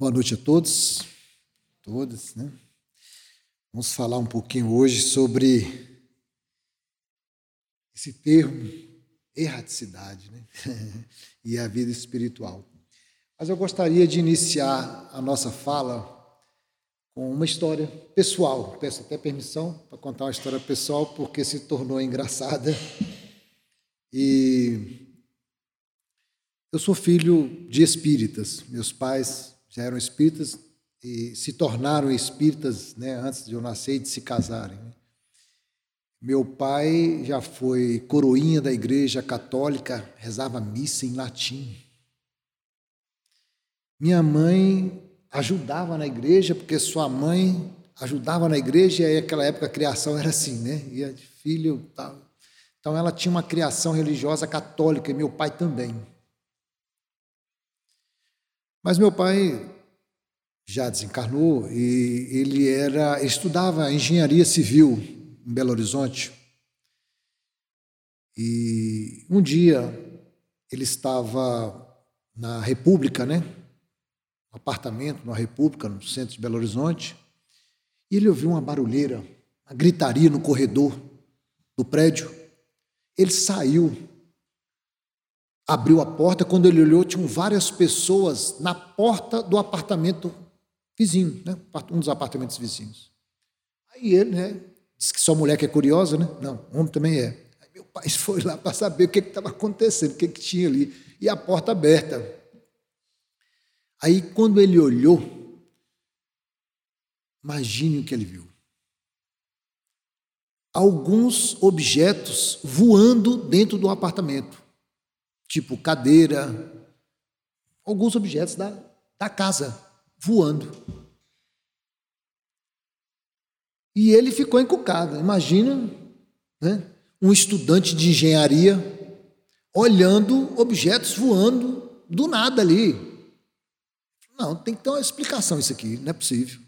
Boa noite a todos, todas, né? Vamos falar um pouquinho hoje sobre esse termo, erraticidade, né? e a vida espiritual. Mas eu gostaria de iniciar a nossa fala com uma história pessoal. Peço até permissão para contar uma história pessoal, porque se tornou engraçada. E eu sou filho de espíritas. Meus pais já eram espíritas e se tornaram espíritas né, antes de eu nascer e de se casarem. Né. Meu pai já foi coroinha da igreja católica, rezava missa em latim. Minha mãe ajudava na igreja, porque sua mãe ajudava na igreja, e aí naquela época a criação era assim, né? Ia de filho tal. Então ela tinha uma criação religiosa católica, e meu pai também. Mas meu pai já desencarnou e ele era estudava engenharia civil em Belo Horizonte. E um dia ele estava na República, né? Um apartamento na República, no centro de Belo Horizonte, e ele ouviu uma barulheira, uma gritaria no corredor do prédio. Ele saiu abriu a porta, quando ele olhou, tinham várias pessoas na porta do apartamento vizinho, né? um dos apartamentos vizinhos. Aí ele, né, disse que só mulher que é curiosa, né? Não, homem também é. Aí meu pai foi lá para saber o que estava acontecendo, o que, que tinha ali. E a porta aberta. Aí quando ele olhou, imagine o que ele viu. Alguns objetos voando dentro do apartamento tipo cadeira, alguns objetos da, da casa voando. E ele ficou encucado. Imagina né, um estudante de engenharia olhando objetos voando do nada ali. Não, tem que ter uma explicação isso aqui, não é possível.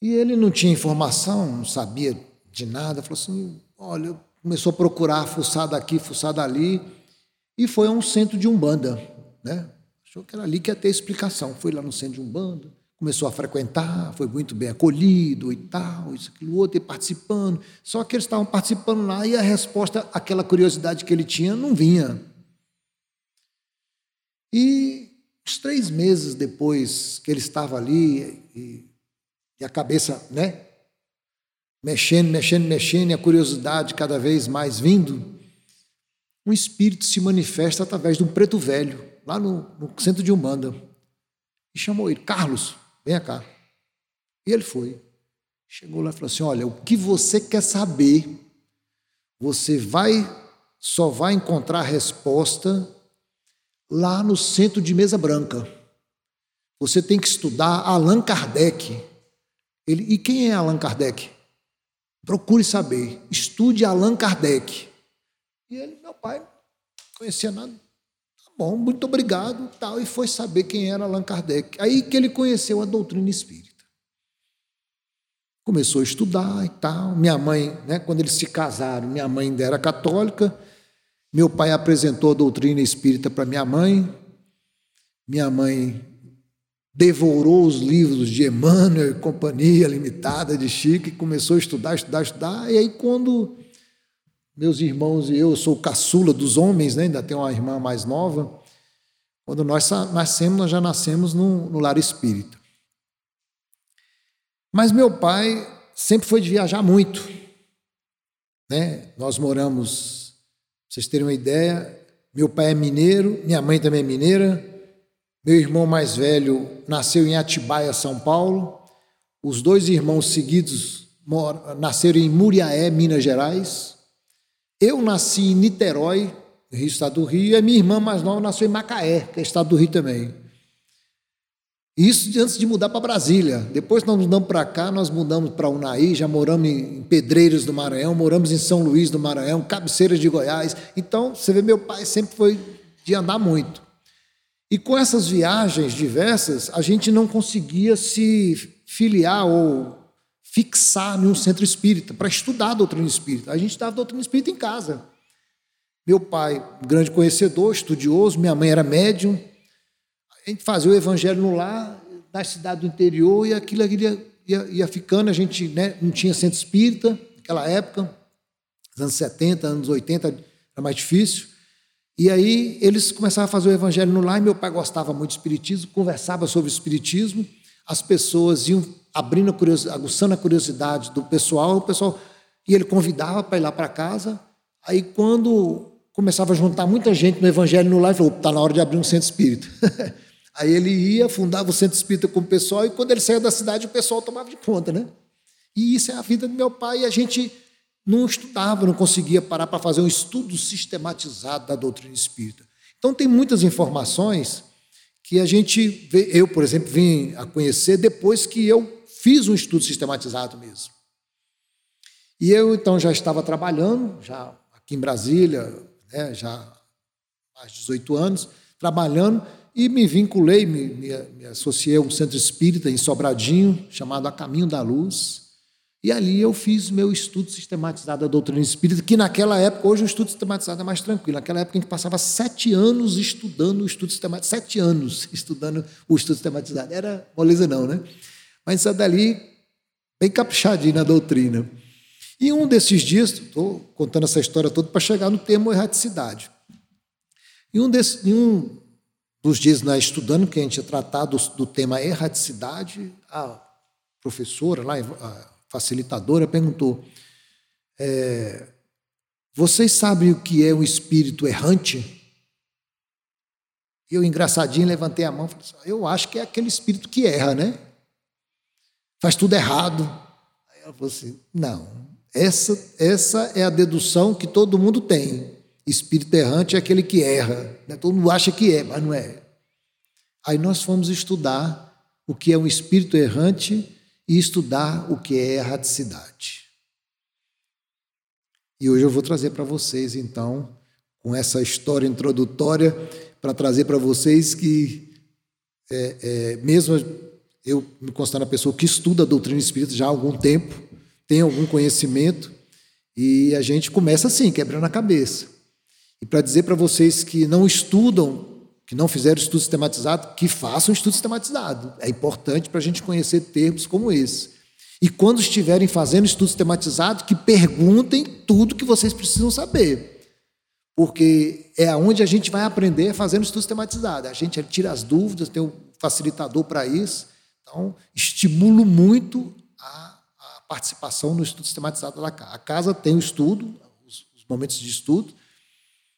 E ele não tinha informação, não sabia de nada, falou assim: olha, começou a procurar, fuçar daqui, fuçar dali, e foi a um centro de Umbanda. Né? Achou que era ali que ia ter explicação. Foi lá no centro de Umbanda, começou a frequentar, foi muito bem acolhido e tal, isso, aquilo, outro, e participando. Só que eles estavam participando lá e a resposta, aquela curiosidade que ele tinha, não vinha. E uns três meses depois que ele estava ali, e, e a cabeça, né, mexendo, mexendo, mexendo, e a curiosidade cada vez mais vindo, um espírito se manifesta através de um preto velho, lá no, no centro de Umbanda. E chamou ele, Carlos, venha cá. E ele foi. Chegou lá e falou assim: Olha, o que você quer saber, você vai, só vai encontrar resposta lá no centro de Mesa Branca. Você tem que estudar Allan Kardec. Ele, e quem é Allan Kardec? Procure saber, estude Allan Kardec. E ele, meu pai, não conhecia nada. Tá bom, muito obrigado, tal, e foi saber quem era Allan Kardec. Aí que ele conheceu a doutrina espírita. Começou a estudar e tal. Minha mãe, né, quando eles se casaram, minha mãe ainda era católica. Meu pai apresentou a doutrina espírita para minha mãe. Minha mãe devorou os livros de Emmanuel e Companhia Limitada de Chico e começou a estudar, estudar, estudar. E aí, quando meus irmãos e eu, eu sou o caçula dos homens, né? ainda tenho uma irmã mais nova, quando nós nascemos, nós já nascemos no, no lar espírita. Mas meu pai sempre foi de viajar muito. Né? Nós moramos, vocês terem uma ideia, meu pai é mineiro, minha mãe também é mineira, meu irmão mais velho nasceu em Atibaia, São Paulo. Os dois irmãos seguidos nasceram em Muriaé, Minas Gerais. Eu nasci em Niterói, Rio, Estado do Rio, e minha irmã mais nova nasceu em Macaé, que é Estado do Rio também. Isso antes de mudar para Brasília. Depois nós mudamos para cá, nós mudamos para Unaí, já moramos em Pedreiros do Maranhão, moramos em São Luís do Maranhão, Cabeceiras de Goiás. Então, você vê, meu pai sempre foi de andar muito. E com essas viagens diversas, a gente não conseguia se filiar ou fixar em um centro espírita para estudar a doutrina espírita. A gente estava doutrina espírita em casa. Meu pai, grande conhecedor, estudioso, minha mãe era médium. a gente fazia o evangelho no lar, na cidade do interior, e aquilo, ia, ia, ia ficando, a gente né, não tinha centro espírita naquela época, anos 70, anos 80, era mais difícil. E aí eles começaram a fazer o evangelho no lar, e meu pai gostava muito de espiritismo, conversava sobre o espiritismo, as pessoas iam abrindo a curiosidade, aguçando a curiosidade do pessoal, o pessoal e ele convidava para ir lá para casa. Aí quando começava a juntar muita gente no evangelho no lar, ele falou: "Tá na hora de abrir um centro espírita". aí ele ia, fundava o centro espírita com o pessoal e quando ele saía da cidade o pessoal tomava de conta, né? E isso é a vida do meu pai, e a gente não estudava, não conseguia parar para fazer um estudo sistematizado da doutrina espírita. Então, tem muitas informações que a gente, eu, por exemplo, vim a conhecer depois que eu fiz um estudo sistematizado mesmo. E eu, então, já estava trabalhando, já aqui em Brasília, né, já há mais de 18 anos, trabalhando, e me vinculei, me, me, me associei a um centro espírita em Sobradinho, chamado A Caminho da Luz, e ali eu fiz meu estudo sistematizado da doutrina espírita, que naquela época, hoje o estudo sistematizado é mais tranquilo. Naquela época a gente passava sete anos estudando o estudo sistematizado, sete anos estudando o estudo sistematizado. Era moleza não, né? Mas isso é dali bem caprichadinho na doutrina. E um desses dias, estou contando essa história toda para chegar no termo erraticidade. E um, desse, um dos dias na estudando, que a gente tinha tratado do, do tema erraticidade, a professora lá, a facilitadora, perguntou: é, Vocês sabem o que é um espírito errante? Eu, engraçadinho, levantei a mão e falei: assim, Eu acho que é aquele espírito que erra, né? Faz tudo errado. Aí ela falou assim: Não, essa, essa é a dedução que todo mundo tem. Espírito errante é aquele que erra. Né? Todo mundo acha que é, mas não é. Aí nós fomos estudar o que é um espírito errante e estudar o que é erraticidade. E hoje eu vou trazer para vocês, então, com essa história introdutória, para trazer para vocês que, é, é, mesmo eu me considero uma pessoa que estuda a doutrina espírita já há algum tempo, tem algum conhecimento, e a gente começa assim, quebrando a cabeça. E para dizer para vocês que não estudam que não fizeram estudo sistematizado, que façam estudo sistematizado. É importante para a gente conhecer termos como esse. E quando estiverem fazendo estudo sistematizado, que perguntem tudo que vocês precisam saber. Porque é onde a gente vai aprender fazendo estudo sistematizado. A gente tira as dúvidas, tem um facilitador para isso. Então, estimulo muito a, a, participação no estudo sistematizado da casa. A casa tem o estudo, os, os momentos de estudo,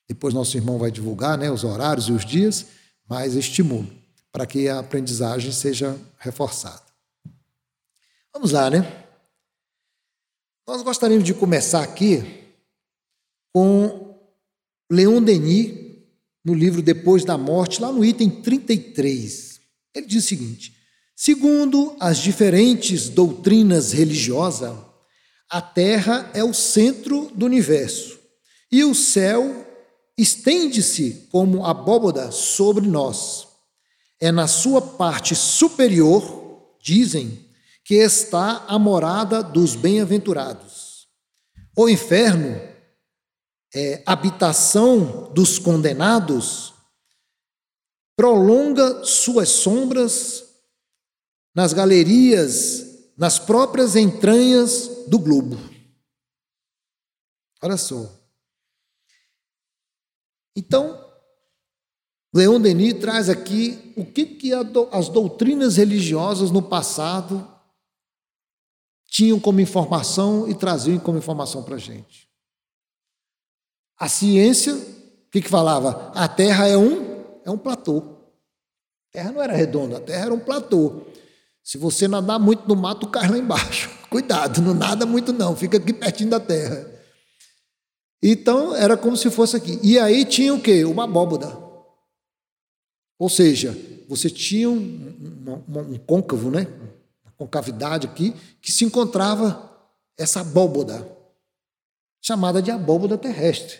depois nosso irmão vai divulgar né, os horários e os dias, mas estimulo para que a aprendizagem seja reforçada. Vamos lá, né? Nós gostaríamos de começar aqui com Leon Denis, no livro Depois da Morte, lá no item 33. Ele diz o seguinte: segundo as diferentes doutrinas religiosas, a Terra é o centro do universo e o céu estende-se como abóboda sobre nós. É na sua parte superior, dizem, que está a morada dos bem-aventurados. O inferno é habitação dos condenados, prolonga suas sombras nas galerias, nas próprias entranhas do globo. Olha só. Então, Leon Denis traz aqui o que, que as doutrinas religiosas no passado tinham como informação e traziam como informação para a gente. A ciência, o que, que falava? A Terra é um, é um platô. A Terra não era redonda, a Terra era um platô. Se você nadar muito no mato, cai lá embaixo. Cuidado, não nada muito não, fica aqui pertinho da Terra. Então era como se fosse aqui. E aí tinha o quê? Uma abóboda. Ou seja, você tinha um, um, um côncavo, né? Uma concavidade aqui, que se encontrava essa abóboda, chamada de abóboda terrestre,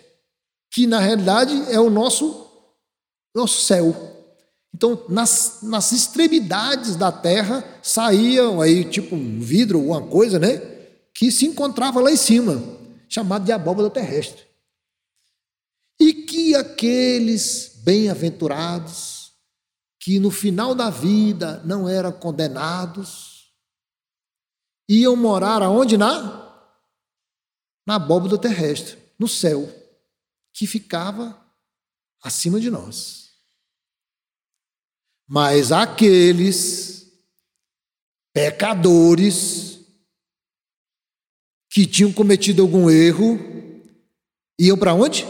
que na realidade é o nosso, nosso céu. Então, nas, nas extremidades da terra saíam aí tipo um vidro ou uma coisa, né? Que se encontrava lá em cima chamado de abóbada terrestre. E que aqueles bem-aventurados que no final da vida não eram condenados, iam morar aonde? Na, na abóboda terrestre, no céu, que ficava acima de nós. Mas aqueles pecadores que tinham cometido algum erro iam para onde?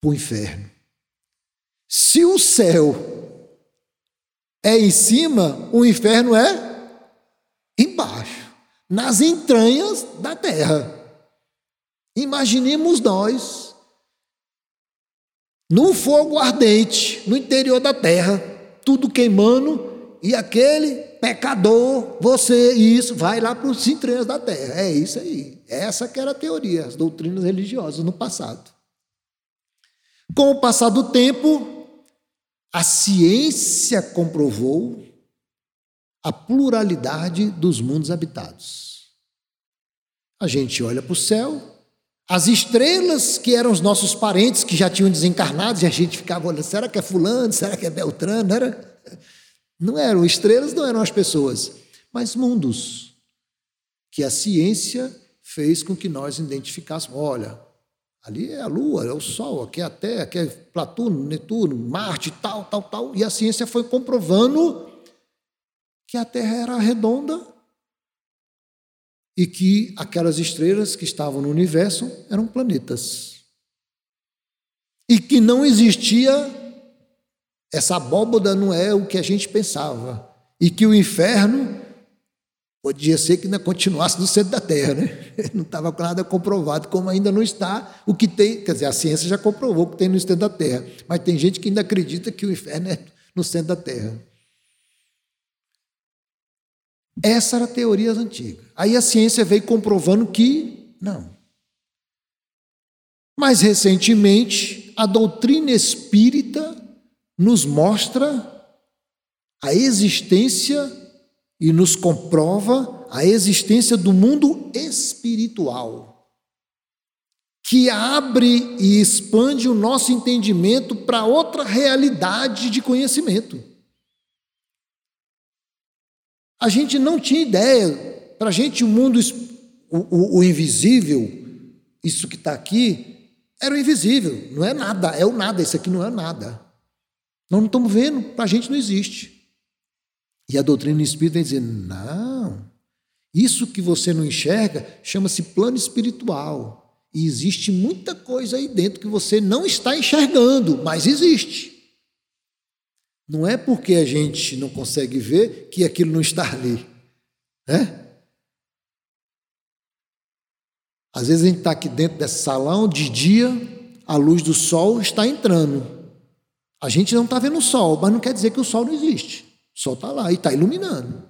Para o inferno. Se o céu é em cima, o inferno é embaixo, nas entranhas da terra. Imaginemos nós num fogo ardente no interior da terra, tudo queimando, e aquele pecador, você, isso, vai lá para os entranhas da terra. É isso aí. Essa que era a teoria, as doutrinas religiosas no passado. Com o passar do tempo, a ciência comprovou a pluralidade dos mundos habitados. A gente olha para o céu, as estrelas que eram os nossos parentes que já tinham desencarnado, e a gente ficava olhando, será que é fulano, será que é Beltrano? Era, não eram estrelas, não eram as pessoas, mas mundos que a ciência fez com que nós identificássemos. Olha, Ali é a Lua, é o Sol, aqui é a Terra, aqui é Platuno, Netuno, Marte, tal, tal, tal. E a ciência foi comprovando que a Terra era redonda e que aquelas estrelas que estavam no universo eram planetas. E que não existia essa abóboda não é o que a gente pensava. E que o inferno Podia ser que ainda continuasse no centro da Terra, né? Não estava nada comprovado, como ainda não está o que tem. Quer dizer, a ciência já comprovou o que tem no centro da Terra, mas tem gente que ainda acredita que o inferno é no centro da Terra. Essa era a teoria antiga. Aí a ciência veio comprovando que não. Mais recentemente, a doutrina espírita nos mostra a existência e nos comprova a existência do mundo espiritual, que abre e expande o nosso entendimento para outra realidade de conhecimento. A gente não tinha ideia, para a gente o mundo, o, o, o invisível, isso que está aqui, era o invisível, não é nada, é o nada, isso aqui não é nada. Nós não estamos vendo, para a gente não existe. E a doutrina espírita vem dizer: não, isso que você não enxerga chama-se plano espiritual. E existe muita coisa aí dentro que você não está enxergando, mas existe. Não é porque a gente não consegue ver que aquilo não está ali. Né? Às vezes a gente está aqui dentro desse salão, de dia, a luz do sol está entrando. A gente não está vendo o sol, mas não quer dizer que o sol não existe. O sol está lá e está iluminando.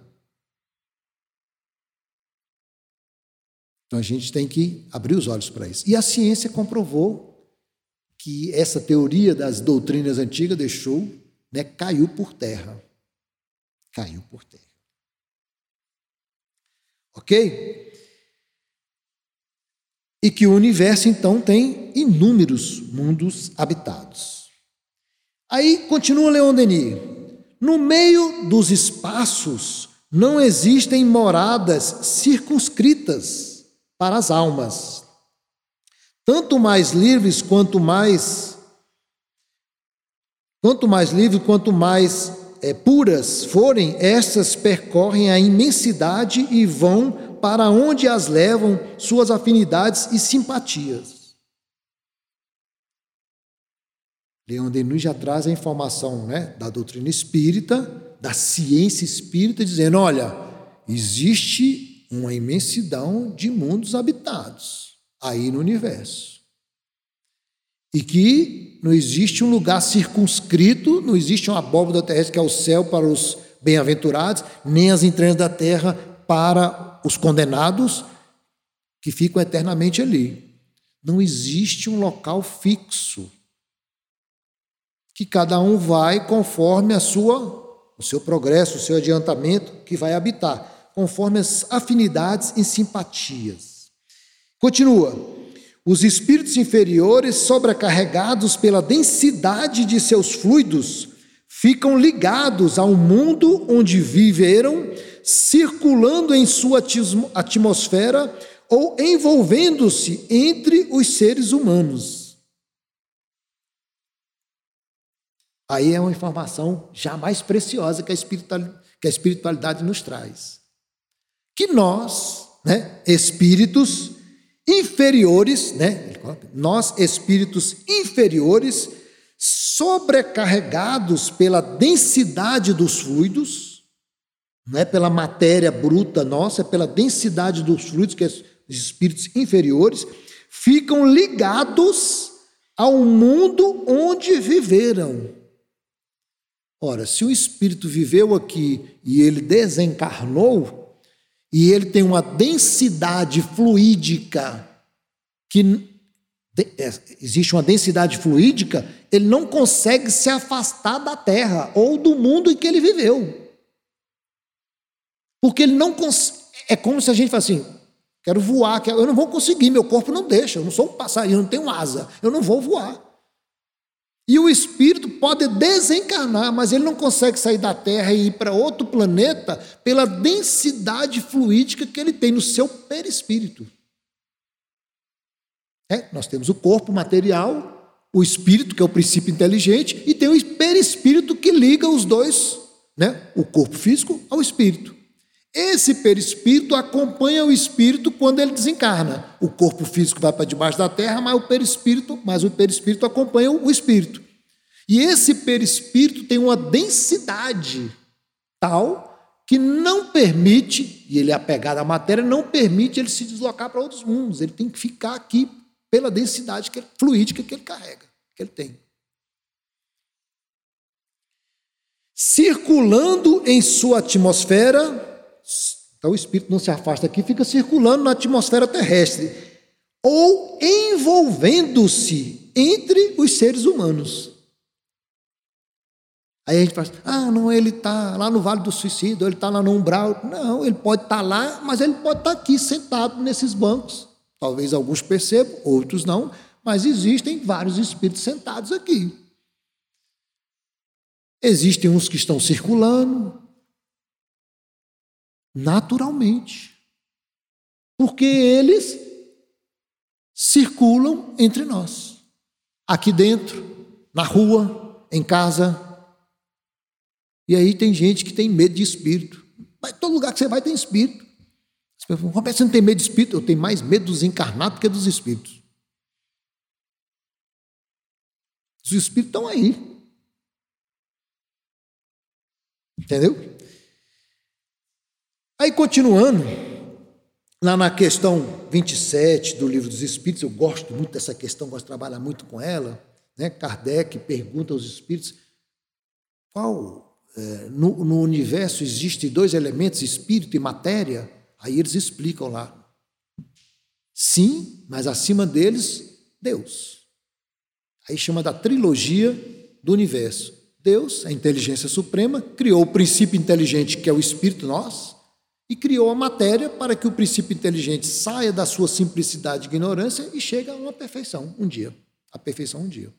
Então a gente tem que abrir os olhos para isso. E a ciência comprovou que essa teoria das doutrinas antigas deixou, né, caiu por terra. Caiu por terra. Ok? E que o universo então tem inúmeros mundos habitados. Aí continua Leon Denis. No meio dos espaços não existem moradas circunscritas para as almas. Tanto mais livres quanto mais quanto mais livres, quanto mais é, puras forem, estas percorrem a imensidade e vão para onde as levam suas afinidades e simpatias. Leon Denis já traz a informação né, da doutrina espírita, da ciência espírita, dizendo: olha, existe uma imensidão de mundos habitados aí no universo. E que não existe um lugar circunscrito, não existe uma abóbada terrestre que é o céu para os bem-aventurados, nem as entranhas da terra para os condenados que ficam eternamente ali. Não existe um local fixo que cada um vai conforme a sua, o seu progresso, o seu adiantamento que vai habitar, conforme as afinidades e simpatias. Continua. Os espíritos inferiores, sobrecarregados pela densidade de seus fluidos, ficam ligados ao mundo onde viveram, circulando em sua atmosfera ou envolvendo-se entre os seres humanos. Aí é uma informação já mais preciosa que a espiritualidade, que a espiritualidade nos traz. Que nós, né, espíritos inferiores, né, nós espíritos inferiores, sobrecarregados pela densidade dos fluidos, não é pela matéria bruta nossa, é pela densidade dos fluidos, que é os espíritos inferiores, ficam ligados ao mundo onde viveram. Ora, se o espírito viveu aqui e ele desencarnou, e ele tem uma densidade fluídica que é, existe uma densidade fluídica, ele não consegue se afastar da Terra ou do mundo em que ele viveu. Porque ele não consegue. É como se a gente falasse assim: quero voar, eu não vou conseguir, meu corpo não deixa, eu não sou um passarinho, eu não tenho asa, eu não vou voar. E o espírito pode desencarnar, mas ele não consegue sair da Terra e ir para outro planeta pela densidade fluídica que ele tem no seu perispírito. É, nós temos o corpo material, o espírito, que é o princípio inteligente, e tem o perispírito que liga os dois, né? o corpo físico ao espírito. Esse perispírito acompanha o espírito quando ele desencarna. O corpo físico vai para debaixo da terra, mas o perispírito, mas o perispírito acompanha o espírito. E esse perispírito tem uma densidade tal que não permite, e ele é apegado à matéria, não permite ele se deslocar para outros mundos. Ele tem que ficar aqui pela densidade que, fluídica que ele carrega, que ele tem. Circulando em sua atmosfera, então o espírito não se afasta aqui, fica circulando na atmosfera terrestre, ou envolvendo-se entre os seres humanos. Aí a gente fala, ah, não, ele está lá no Vale do Suicídio, ele está lá no umbral. Não, ele pode estar tá lá, mas ele pode estar tá aqui sentado nesses bancos. Talvez alguns percebam, outros não, mas existem vários espíritos sentados aqui. Existem uns que estão circulando naturalmente, porque eles circulam entre nós, aqui dentro, na rua, em casa. E aí tem gente que tem medo de espírito. Mas todo lugar que você vai tem espírito. Roberto, você não tem medo de espírito? Eu tenho mais medo dos encarnados do que dos espíritos. Os espíritos estão aí. Entendeu? Aí, continuando, lá na questão 27 do Livro dos Espíritos, eu gosto muito dessa questão, gosto de trabalhar muito com ela. Né? Kardec pergunta aos espíritos qual. É, no, no universo existem dois elementos, espírito e matéria. Aí eles explicam lá. Sim, mas acima deles, Deus. Aí chama da trilogia do universo. Deus, a inteligência suprema, criou o princípio inteligente, que é o espírito nós, e criou a matéria para que o princípio inteligente saia da sua simplicidade e ignorância e chegue a uma perfeição um dia. A perfeição um dia.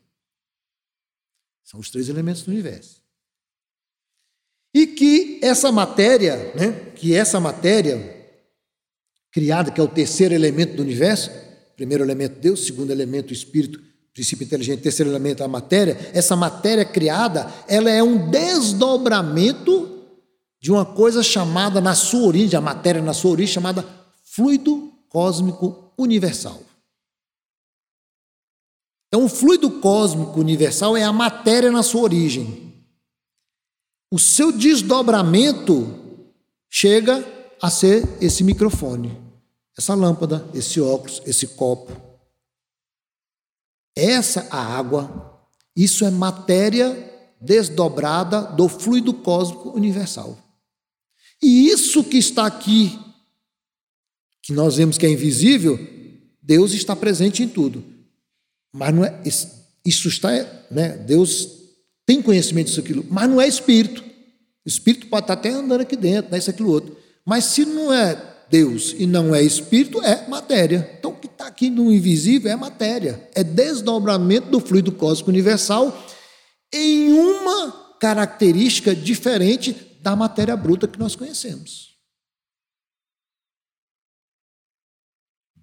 São os três elementos do universo. E que essa matéria, né, que essa matéria criada, que é o terceiro elemento do universo, primeiro elemento Deus, segundo elemento espírito, princípio inteligente, terceiro elemento a matéria, essa matéria criada, ela é um desdobramento de uma coisa chamada na sua origem, a matéria na sua origem chamada fluido cósmico universal. Então, o fluido cósmico universal é a matéria na sua origem. O seu desdobramento chega a ser esse microfone, essa lâmpada, esse óculos, esse copo. Essa a água, isso é matéria desdobrada do fluido cósmico universal. E isso que está aqui, que nós vemos que é invisível, Deus está presente em tudo. Mas não é isso está, né? Deus tem conhecimento disso aquilo, mas não é espírito. O espírito pode estar até andando aqui dentro, né, isso aquilo outro. Mas se não é Deus e não é espírito, é matéria. Então, o que está aqui no invisível é matéria. É desdobramento do fluido cósmico universal em uma característica diferente da matéria bruta que nós conhecemos.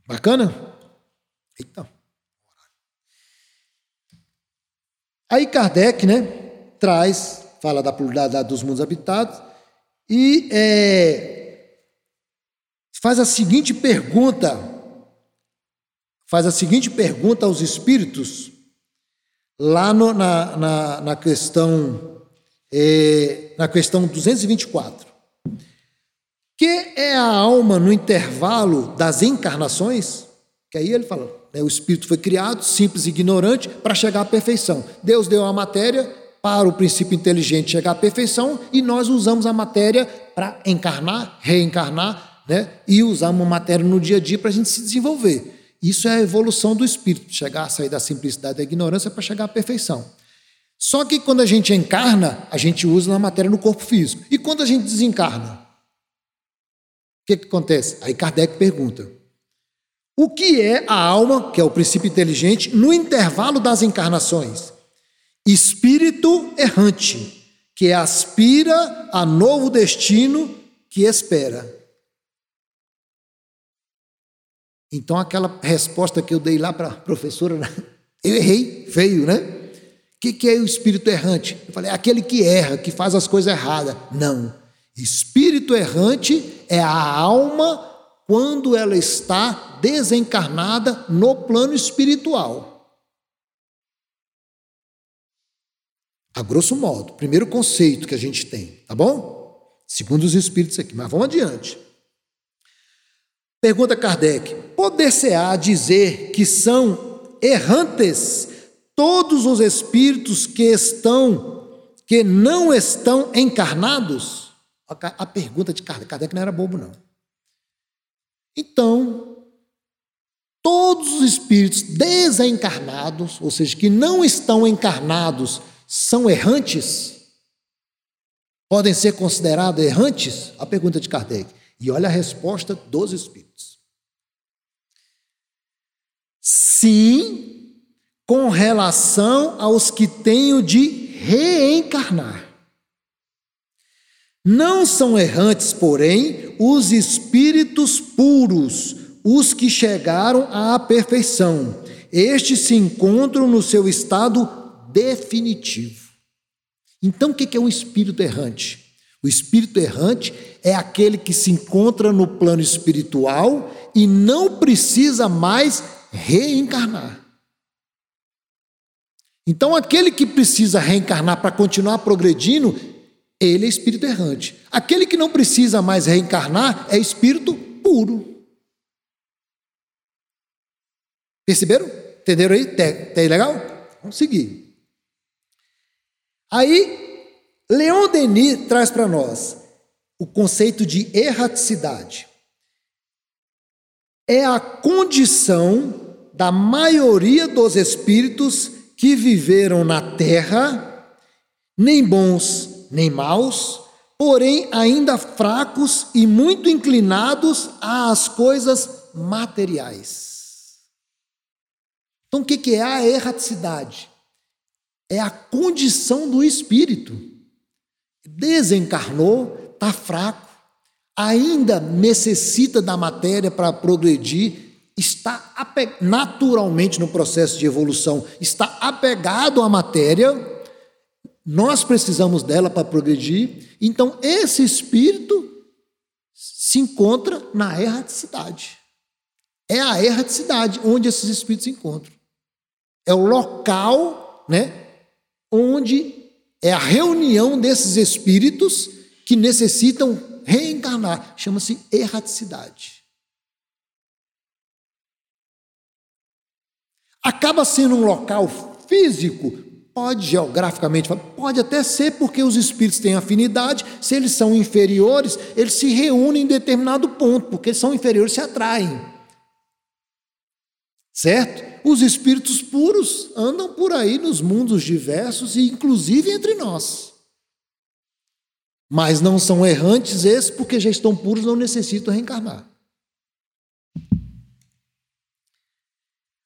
Bacana? Então. Aí Kardec, né, traz, fala da pluralidade dos mundos habitados e é, faz a seguinte pergunta, faz a seguinte pergunta aos espíritos lá no, na, na, na, questão é, na questão 224. Que é a alma no intervalo das encarnações? Que aí ele fala, né, o espírito foi criado, simples e ignorante, para chegar à perfeição. Deus deu a matéria para o princípio inteligente chegar à perfeição e nós usamos a matéria para encarnar, reencarnar, né, e usamos a matéria no dia a dia para a gente se desenvolver. Isso é a evolução do espírito, chegar a sair da simplicidade da ignorância para chegar à perfeição. Só que quando a gente encarna, a gente usa na matéria no corpo físico. E quando a gente desencarna? O que, que acontece? Aí Kardec pergunta: o que é a alma, que é o princípio inteligente, no intervalo das encarnações? Espírito errante, que aspira a novo destino que espera. Então, aquela resposta que eu dei lá para a professora, né? eu errei, feio, né? O que, que é o espírito errante? Eu falei, é aquele que erra, que faz as coisas erradas. Não. Espírito errante é a alma quando ela está desencarnada no plano espiritual. A grosso modo, primeiro conceito que a gente tem, tá bom? Segundo os espíritos aqui, mas vamos adiante. Pergunta Kardec: poder-se-á dizer que são errantes todos os espíritos que estão, que não estão encarnados? A pergunta de Kardec, Kardec não era bobo, não. Então, todos os espíritos desencarnados, ou seja, que não estão encarnados, são errantes? Podem ser considerados errantes? A pergunta de Kardec. E olha a resposta dos espíritos. Sim, com relação aos que tenho de reencarnar. Não são errantes, porém, os espíritos puros, os que chegaram à perfeição. Estes se encontram no seu estado definitivo. Então, o que é um espírito errante? O espírito errante é aquele que se encontra no plano espiritual e não precisa mais reencarnar. Então, aquele que precisa reencarnar para continuar progredindo, ele é espírito errante. Aquele que não precisa mais reencarnar é espírito puro. Perceberam? Entenderam aí? Tem legal? Vamos seguir. Aí Leon Denis traz para nós o conceito de erraticidade. É a condição da maioria dos espíritos que viveram na terra, nem bons nem maus, porém ainda fracos e muito inclinados às coisas materiais. Então, o que é a erraticidade? É a condição do espírito desencarnou, está fraco, ainda necessita da matéria para progredir, está naturalmente no processo de evolução, está apegado à matéria, nós precisamos dela para progredir, então esse espírito se encontra na erraticidade. É a erraticidade onde esses espíritos se encontram. É o local, né, onde é a reunião desses espíritos que necessitam reencarnar. Chama-se erraticidade. Acaba sendo um local físico, pode geograficamente, pode até ser porque os espíritos têm afinidade, se eles são inferiores, eles se reúnem em determinado ponto, porque são inferiores se atraem. Certo? os espíritos puros andam por aí nos mundos diversos e inclusive entre nós. Mas não são errantes esses porque já estão puros, não necessitam reencarnar.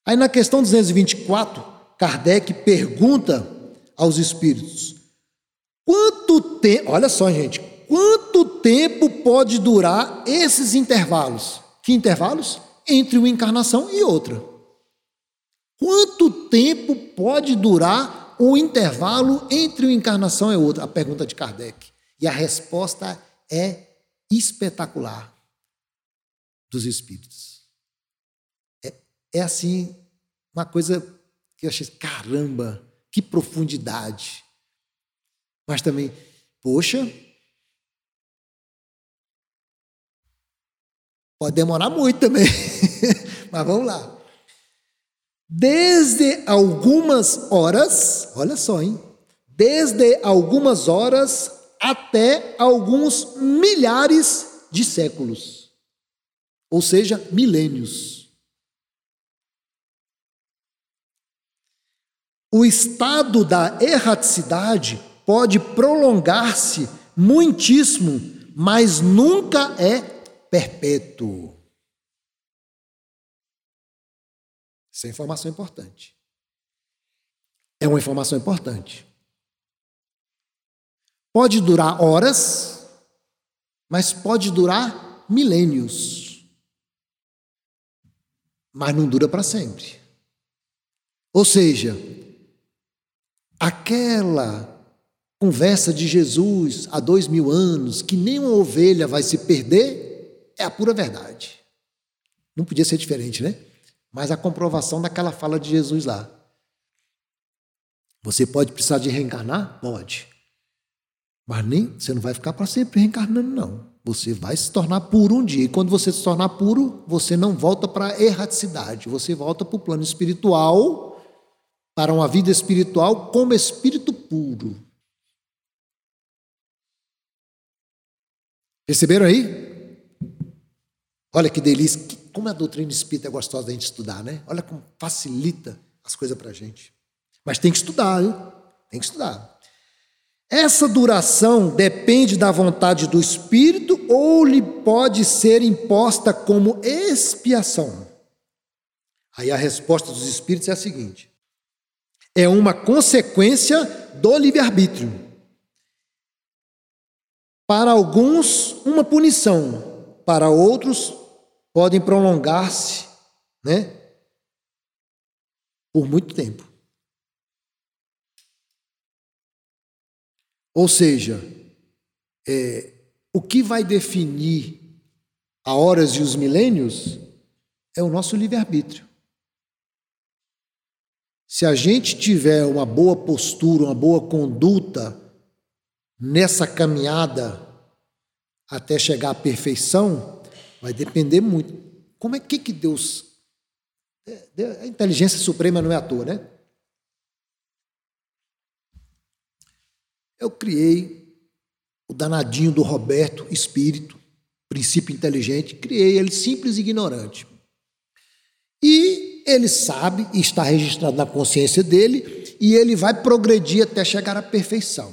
Aí na questão 224, Kardec pergunta aos espíritos: Quanto tempo, olha só, gente, quanto tempo pode durar esses intervalos? Que intervalos? Entre uma encarnação e outra. Quanto tempo pode durar o intervalo entre uma encarnação e outra? A pergunta de Kardec. E a resposta é espetacular dos espíritos. É, assim, uma coisa que eu achei, caramba, que profundidade. Mas também, poxa, pode demorar muito também. Mas vamos lá. Desde algumas horas, olha só, hein? Desde algumas horas até alguns milhares de séculos. Ou seja, milênios. O estado da erraticidade pode prolongar-se muitíssimo, mas nunca é perpétuo. Essa é informação importante. É uma informação importante. Pode durar horas, mas pode durar milênios. Mas não dura para sempre. Ou seja, aquela conversa de Jesus há dois mil anos, que nem uma ovelha vai se perder, é a pura verdade. Não podia ser diferente, né? Mas a comprovação daquela fala de Jesus lá. Você pode precisar de reencarnar? Pode. Mas nem você não vai ficar para sempre reencarnando, não. Você vai se tornar puro um dia. E quando você se tornar puro, você não volta para a erraticidade. Você volta para o plano espiritual, para uma vida espiritual como espírito puro. Perceberam aí? Olha que delícia. Como a doutrina espírita é gostosa da gente estudar, né? Olha como facilita as coisas para a gente. Mas tem que estudar, hein? Tem que estudar. Essa duração depende da vontade do espírito ou lhe pode ser imposta como expiação? Aí a resposta dos espíritos é a seguinte: é uma consequência do livre-arbítrio. Para alguns, uma punição, para outros, podem prolongar-se, né? Por muito tempo. Ou seja, é, o que vai definir a horas e os milênios é o nosso livre-arbítrio. Se a gente tiver uma boa postura, uma boa conduta, nessa caminhada até chegar à perfeição, vai depender muito. Como é que, que Deus. É, a inteligência suprema não é à toa, né? Eu criei o danadinho do Roberto, espírito, princípio inteligente, criei ele simples e ignorante. E ele sabe, e está registrado na consciência dele, e ele vai progredir até chegar à perfeição.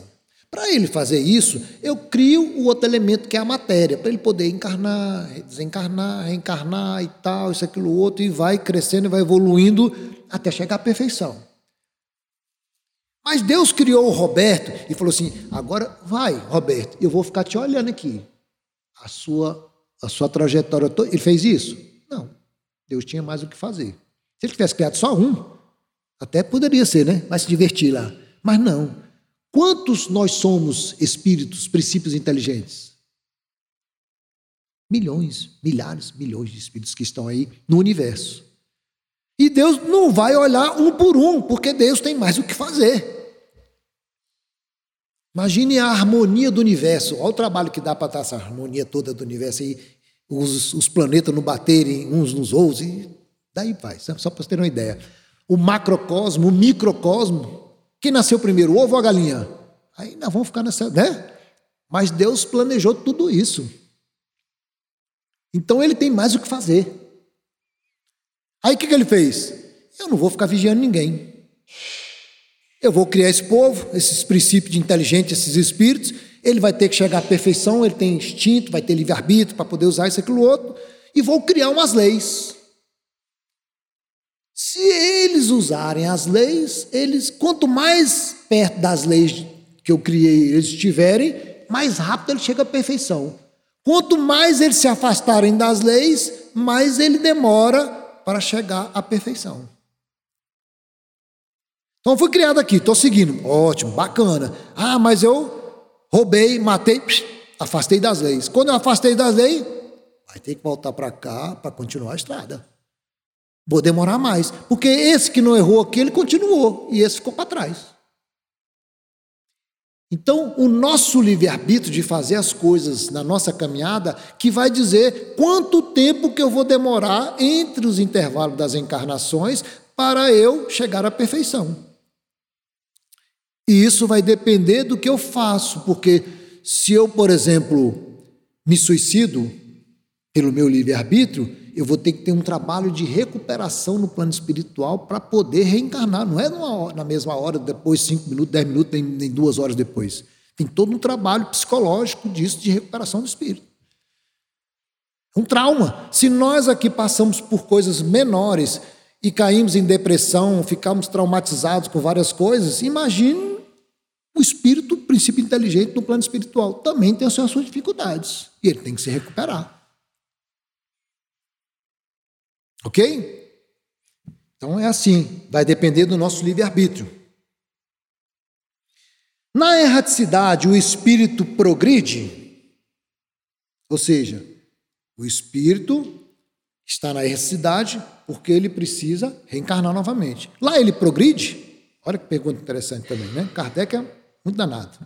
Para ele fazer isso, eu crio o outro elemento que é a matéria, para ele poder encarnar, desencarnar, reencarnar e tal, isso, aquilo, outro, e vai crescendo e vai evoluindo até chegar à perfeição. Mas Deus criou o Roberto e falou assim: agora vai, Roberto, eu vou ficar te olhando aqui. A sua, a sua trajetória toda. Ele fez isso? Não. Deus tinha mais o que fazer. Se ele tivesse criado só um, até poderia ser, né? Vai se divertir lá. Mas não. Quantos nós somos espíritos, princípios inteligentes? Milhões, milhares, milhões de espíritos que estão aí no universo. E Deus não vai olhar um por um, porque Deus tem mais o que fazer. Imagine a harmonia do universo. Olha o trabalho que dá para estar essa harmonia toda do universo aí, os, os planetas não baterem uns nos outros, e daí vai, só para você ter uma ideia. O macrocosmo, o microcosmo, quem nasceu primeiro, o ovo ou a galinha? Aí nós vamos ficar nessa, né? Mas Deus planejou tudo isso. Então ele tem mais o que fazer. Aí o que, que ele fez? Eu não vou ficar vigiando ninguém. Eu vou criar esse povo, esses princípios de inteligência, esses espíritos. Ele vai ter que chegar à perfeição, ele tem instinto, vai ter livre-arbítrio para poder usar isso, aquilo, outro. E vou criar umas leis. Se eles usarem as leis, eles quanto mais perto das leis que eu criei eles estiverem, mais rápido ele chega à perfeição. Quanto mais eles se afastarem das leis, mais ele demora para chegar à perfeição. Então fui criado aqui, estou seguindo. Ótimo, bacana. Ah, mas eu roubei, matei, afastei das leis. Quando eu afastei das leis, vai ter que voltar para cá para continuar a estrada. Vou demorar mais. Porque esse que não errou aqui, ele continuou. E esse ficou para trás. Então, o nosso livre-arbítrio de fazer as coisas na nossa caminhada, que vai dizer quanto tempo que eu vou demorar entre os intervalos das encarnações para eu chegar à perfeição. E isso vai depender do que eu faço, porque se eu, por exemplo, me suicido pelo meu livre-arbítrio, eu vou ter que ter um trabalho de recuperação no plano espiritual para poder reencarnar. Não é na mesma hora, depois, cinco minutos, dez minutos, nem, nem duas horas depois. Tem todo um trabalho psicológico disso, de recuperação do espírito. É um trauma. Se nós aqui passamos por coisas menores e caímos em depressão, ficamos traumatizados com várias coisas, imagine o espírito, o princípio inteligente no plano espiritual. Também tem as suas dificuldades. E ele tem que se recuperar. Ok? Então é assim, vai depender do nosso livre-arbítrio. Na erraticidade, o espírito progride, ou seja, o espírito está na erraticidade porque ele precisa reencarnar novamente. Lá ele progride? Olha que pergunta interessante também, né? Kardec é muito danado.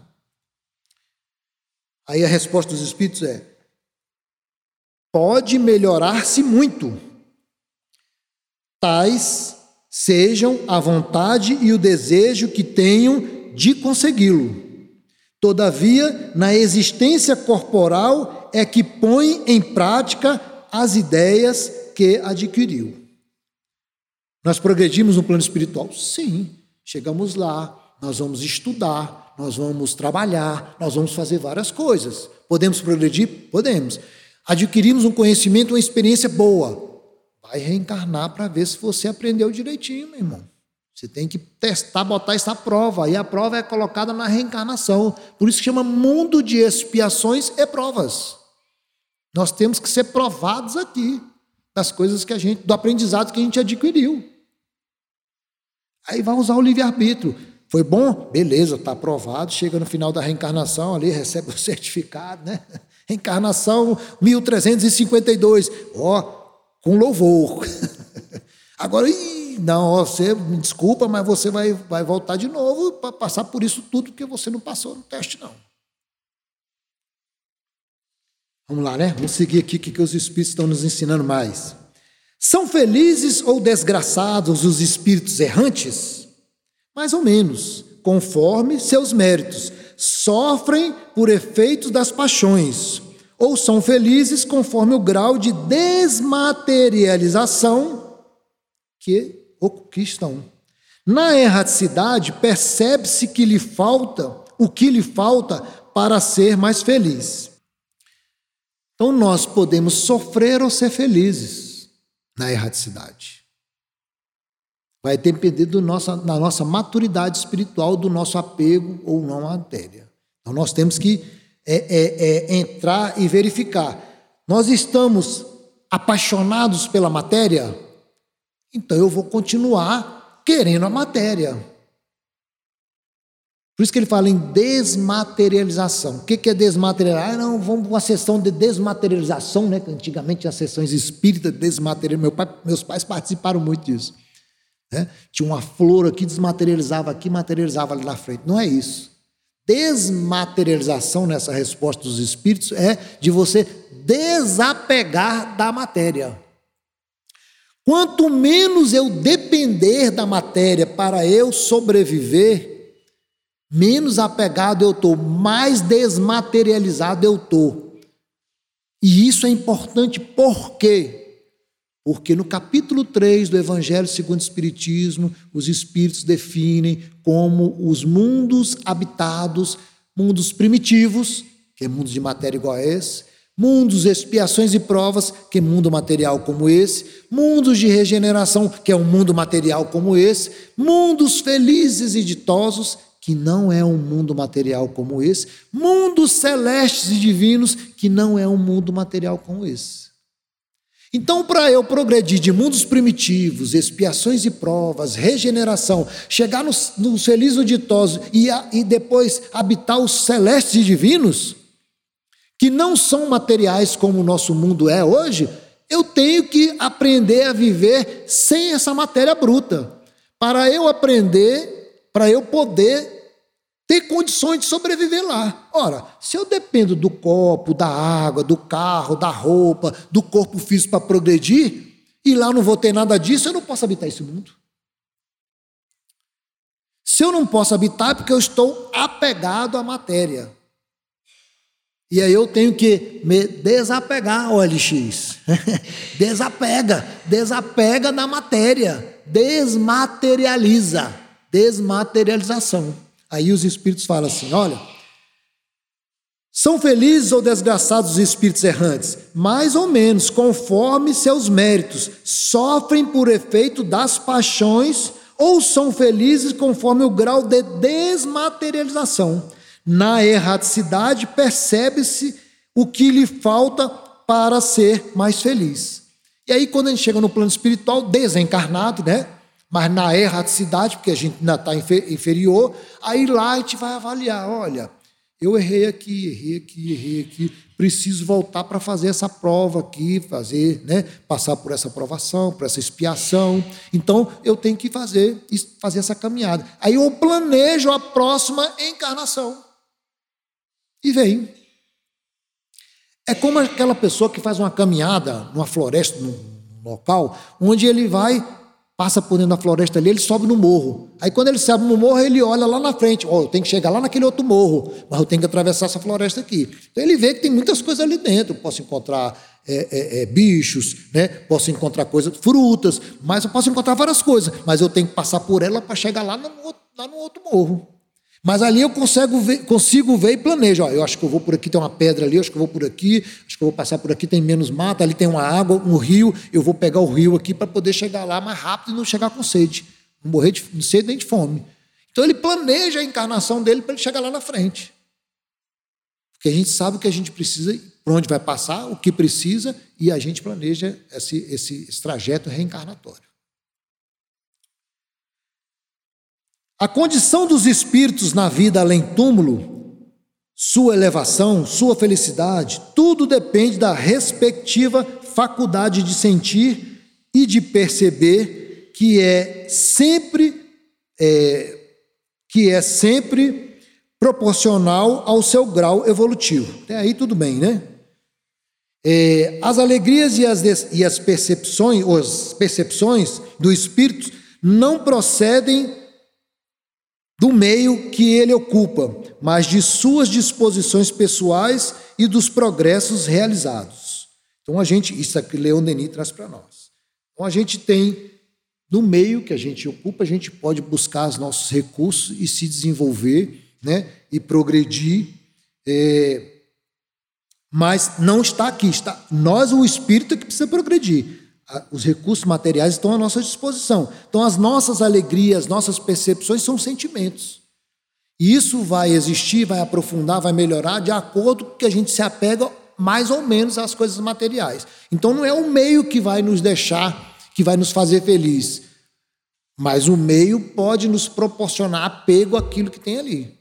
Aí a resposta dos espíritos é: pode melhorar-se muito tais sejam a vontade e o desejo que tenham de consegui-lo. Todavia, na existência corporal é que põe em prática as ideias que adquiriu. Nós progredimos no plano espiritual? Sim, chegamos lá, nós vamos estudar, nós vamos trabalhar, nós vamos fazer várias coisas. Podemos progredir? Podemos. Adquirimos um conhecimento, uma experiência boa. Vai reencarnar para ver se você aprendeu direitinho, meu irmão. Você tem que testar, botar essa prova. E a prova é colocada na reencarnação. Por isso chama mundo de expiações e provas. Nós temos que ser provados aqui das coisas que a gente, do aprendizado que a gente adquiriu. Aí vai usar o livre-arbítrio. Foi bom? Beleza, está aprovado. Chega no final da reencarnação ali, recebe o certificado, né? Reencarnação 1352. Ó, com louvor. Agora, não, você me desculpa, mas você vai, vai voltar de novo para passar por isso tudo porque você não passou no teste, não. Vamos lá, né? Vamos seguir aqui o que, que os Espíritos estão nos ensinando mais. São felizes ou desgraçados os espíritos errantes? Mais ou menos, conforme seus méritos. Sofrem por efeitos das paixões, ou são felizes conforme o grau de desmaterialização que estão. Na erraticidade, percebe-se que lhe falta o que lhe falta para ser mais feliz. Então, nós podemos sofrer ou ser felizes na erraticidade. Vai depender do nossa, da nossa maturidade espiritual, do nosso apego ou não à matéria. Então, nós temos que é, é, é entrar e verificar. Nós estamos apaixonados pela matéria, então eu vou continuar querendo a matéria. Por isso que ele fala em desmaterialização. O que é desmaterializar? Ah, não, vamos para uma sessão de desmaterialização, né? Antigamente tinha sessões espíritas de desmaterialização. Meu pai, meus pais participaram muito disso. Né? Tinha uma flor aqui, desmaterializava aqui, materializava ali na frente. Não é isso desmaterialização nessa resposta dos espíritos é de você desapegar da matéria. Quanto menos eu depender da matéria para eu sobreviver, menos apegado eu estou, mais desmaterializado eu estou. E isso é importante por quê? Porque no capítulo 3 do Evangelho segundo o Espiritismo, os Espíritos definem como os mundos habitados, mundos primitivos, que é mundos de matéria igual a esse, mundos, expiações e provas, que é mundo material como esse, mundos de regeneração, que é um mundo material como esse, mundos felizes e ditosos, que não é um mundo material como esse, mundos celestes e divinos que não é um mundo material como esse. Então, para eu progredir de mundos primitivos, expiações e provas, regeneração, chegar nos, nos felizes ditosos e, e depois habitar os celestes divinos, que não são materiais como o nosso mundo é hoje, eu tenho que aprender a viver sem essa matéria bruta. Para eu aprender, para eu poder ter condições de sobreviver lá. Ora, se eu dependo do copo, da água, do carro, da roupa, do corpo físico para progredir, e lá não vou ter nada disso, eu não posso habitar esse mundo. Se eu não posso habitar, é porque eu estou apegado à matéria. E aí eu tenho que me desapegar, OLX. Desapega, desapega da matéria, desmaterializa, desmaterialização. Aí os espíritos falam assim: olha, são felizes ou desgraçados os espíritos errantes? Mais ou menos, conforme seus méritos, sofrem por efeito das paixões ou são felizes conforme o grau de desmaterialização. Na erraticidade, percebe-se o que lhe falta para ser mais feliz. E aí, quando a gente chega no plano espiritual, desencarnado, né? Mas na erraticidade, porque a gente ainda está inferior, aí lá a gente vai avaliar: olha, eu errei aqui, errei aqui, errei aqui, preciso voltar para fazer essa prova aqui, fazer, né, passar por essa aprovação, por essa expiação. Então eu tenho que fazer, fazer essa caminhada. Aí eu planejo a próxima encarnação. E vem. É como aquela pessoa que faz uma caminhada numa floresta, num local, onde ele vai passa por dentro da floresta ali, ele sobe no morro. Aí quando ele sobe no morro, ele olha lá na frente, ó, oh, eu tenho que chegar lá naquele outro morro, mas eu tenho que atravessar essa floresta aqui. Então ele vê que tem muitas coisas ali dentro, posso encontrar é, é, é, bichos, né? posso encontrar coisas, frutas, mas eu posso encontrar várias coisas, mas eu tenho que passar por ela para chegar lá no, lá no outro morro. Mas ali eu consigo ver, consigo ver e planejo. Ó, eu acho que eu vou por aqui, tem uma pedra ali, eu acho que eu vou por aqui, acho que eu vou passar por aqui, tem menos mata, ali tem uma água, um rio, eu vou pegar o rio aqui para poder chegar lá mais rápido e não chegar com sede. Não morrer de, de sede nem de fome. Então ele planeja a encarnação dele para ele chegar lá na frente. Porque a gente sabe o que a gente precisa, por onde vai passar, o que precisa, e a gente planeja esse, esse, esse trajeto reencarnatório. A condição dos espíritos na vida além túmulo, sua elevação, sua felicidade, tudo depende da respectiva faculdade de sentir e de perceber que é sempre é, que é sempre proporcional ao seu grau evolutivo. Até aí tudo bem, né? É, as alegrias e as, e as percepções, as percepções do espírito não procedem do meio que ele ocupa, mas de suas disposições pessoais e dos progressos realizados. Então a gente, isso aqui Leon Denis traz para nós. Então a gente tem no meio que a gente ocupa, a gente pode buscar os nossos recursos e se desenvolver, né, e progredir. É, mas não está aqui, está nós o espírito que precisa progredir os recursos materiais estão à nossa disposição. Então, as nossas alegrias, nossas percepções são sentimentos. E isso vai existir, vai aprofundar, vai melhorar de acordo com que a gente se apega mais ou menos às coisas materiais. Então, não é o meio que vai nos deixar, que vai nos fazer feliz, mas o meio pode nos proporcionar apego àquilo que tem ali.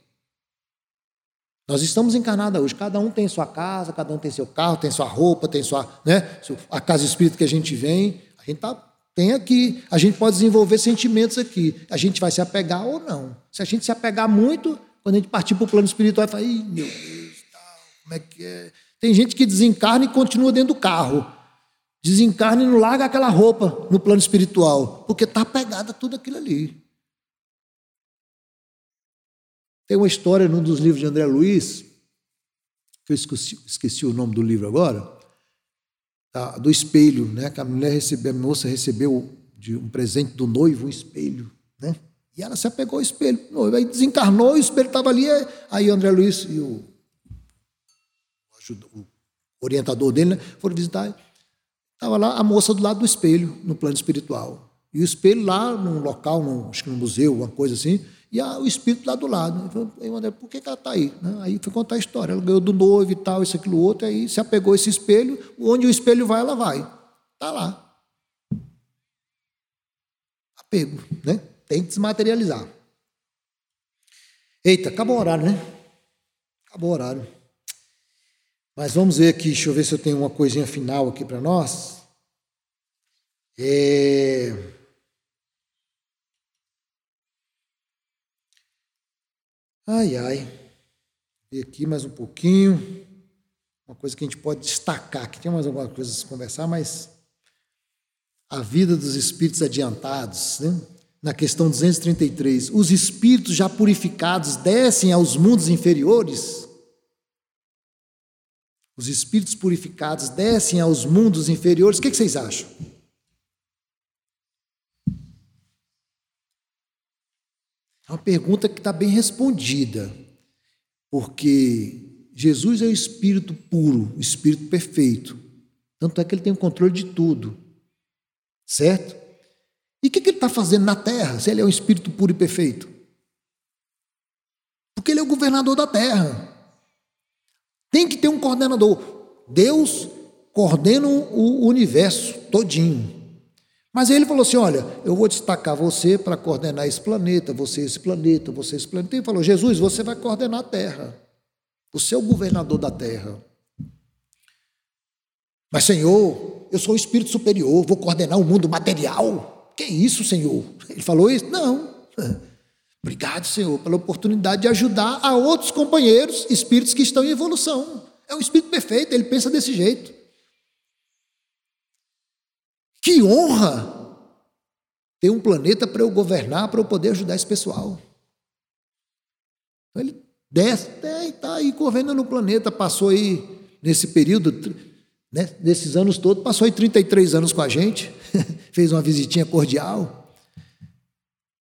Nós estamos encarnados hoje, cada um tem sua casa, cada um tem seu carro, tem sua roupa, tem sua, né, a casa espírita que a gente vem. A gente tá, tem aqui, a gente pode desenvolver sentimentos aqui. A gente vai se apegar ou não. Se a gente se apegar muito, quando a gente partir para o plano espiritual, vai falar, meu Deus, como é que é? Tem gente que desencarna e continua dentro do carro. Desencarna e não larga aquela roupa no plano espiritual, porque está apegada a tudo aquilo ali. Tem uma história num dos livros de André Luiz, que eu esqueci, esqueci o nome do livro agora, tá, do espelho, né? Que a mulher recebeu, a moça recebeu de um presente do noivo um espelho, né? E ela se apegou ao espelho, noivo, aí desencarnou, o espelho estava ali, aí André Luiz e o, o orientador dele né, foram visitar. Estava lá a moça do lado do espelho, no plano espiritual. E o espelho lá num local, num, acho que num museu, uma coisa assim, e a, o espírito lá do lado. Aí o André, por que, que ela está aí? Aí foi contar a história. Ela ganhou do noivo e tal, isso, aquilo, outro, aí se apegou esse espelho, onde o espelho vai, ela vai. Está lá. Apego, né? Tem que desmaterializar. Eita, acabou o horário, né? Acabou o horário. Mas vamos ver aqui, deixa eu ver se eu tenho uma coisinha final aqui para nós. É... Ai, ai. Ver aqui mais um pouquinho. Uma coisa que a gente pode destacar, que tem mais alguma coisa a se conversar, mas a vida dos espíritos adiantados, né? na questão 233, os espíritos já purificados descem aos mundos inferiores? Os espíritos purificados descem aos mundos inferiores? O que, vocês acham? É uma pergunta que está bem respondida, porque Jesus é o Espírito puro, o Espírito perfeito. Tanto é que ele tem o controle de tudo, certo? E o que, que ele está fazendo na terra, se ele é um Espírito puro e perfeito? Porque ele é o governador da terra. Tem que ter um coordenador. Deus coordena o universo todinho. Mas ele falou assim: olha, eu vou destacar você para coordenar esse planeta, você esse planeta, você esse planeta. Ele falou: Jesus, você vai coordenar a terra. Você é o governador da terra. Mas, Senhor, eu sou o espírito superior, vou coordenar o mundo material. Que isso, Senhor? Ele falou isso? Não. Obrigado, Senhor, pela oportunidade de ajudar a outros companheiros, espíritos que estão em evolução. É um espírito perfeito, ele pensa desse jeito. Que honra ter um planeta para eu governar, para eu poder ajudar esse pessoal. Então ele desce, está aí governando o planeta, passou aí nesse período, né, nesses anos todos, passou aí 33 anos com a gente, fez uma visitinha cordial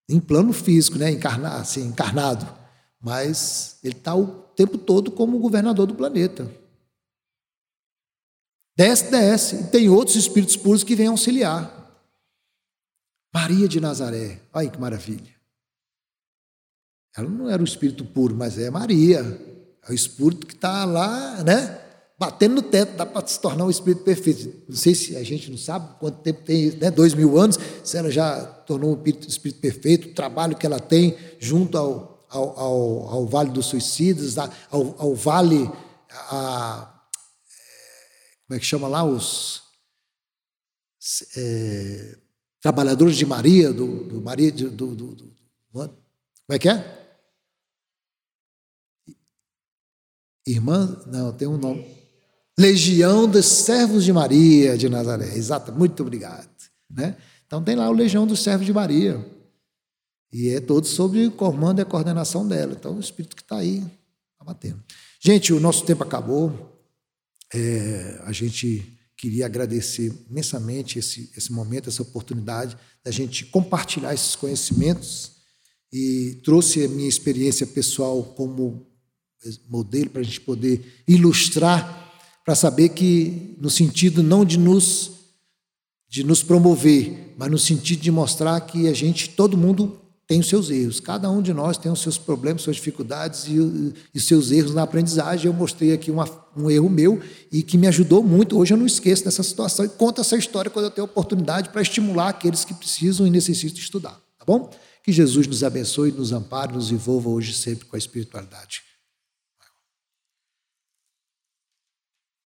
em plano físico, né, assim, encarnado, mas ele está o tempo todo como governador do planeta. Desce, desce. E tem outros espíritos puros que vêm auxiliar. Maria de Nazaré, olha que maravilha. Ela não era o espírito puro, mas é Maria. É o espírito que está lá, né? batendo no teto, dá para se tornar um espírito perfeito. Não sei se a gente não sabe quanto tempo tem, né, dois mil anos, se ela já tornou um espírito, espírito perfeito, o trabalho que ela tem junto ao, ao, ao, ao Vale dos Suicidas, ao, ao Vale, a, como é que chama lá, os é, trabalhadores de Maria, do, do Maria, do, do, do, como é que é? Irmã, não, tem um nome. Legião dos Servos de Maria de Nazaré. Exato, muito obrigado. Né? Então tem lá o Legião dos Servos de Maria. E é todo sob o comando e a coordenação dela. Então o Espírito que está aí, está batendo. Gente, o nosso tempo acabou. É, a gente queria agradecer imensamente esse, esse momento, essa oportunidade da gente compartilhar esses conhecimentos e trouxe a minha experiência pessoal como modelo para a gente poder ilustrar para saber que, no sentido não de nos, de nos promover, mas no sentido de mostrar que a gente, todo mundo tem os seus erros. Cada um de nós tem os seus problemas, suas dificuldades e, e seus erros na aprendizagem. Eu mostrei aqui uma, um erro meu e que me ajudou muito. Hoje eu não esqueço dessa situação e conto essa história quando eu tenho oportunidade para estimular aqueles que precisam e necessitam estudar. Tá bom? Que Jesus nos abençoe, nos ampare, nos envolva hoje sempre com a espiritualidade.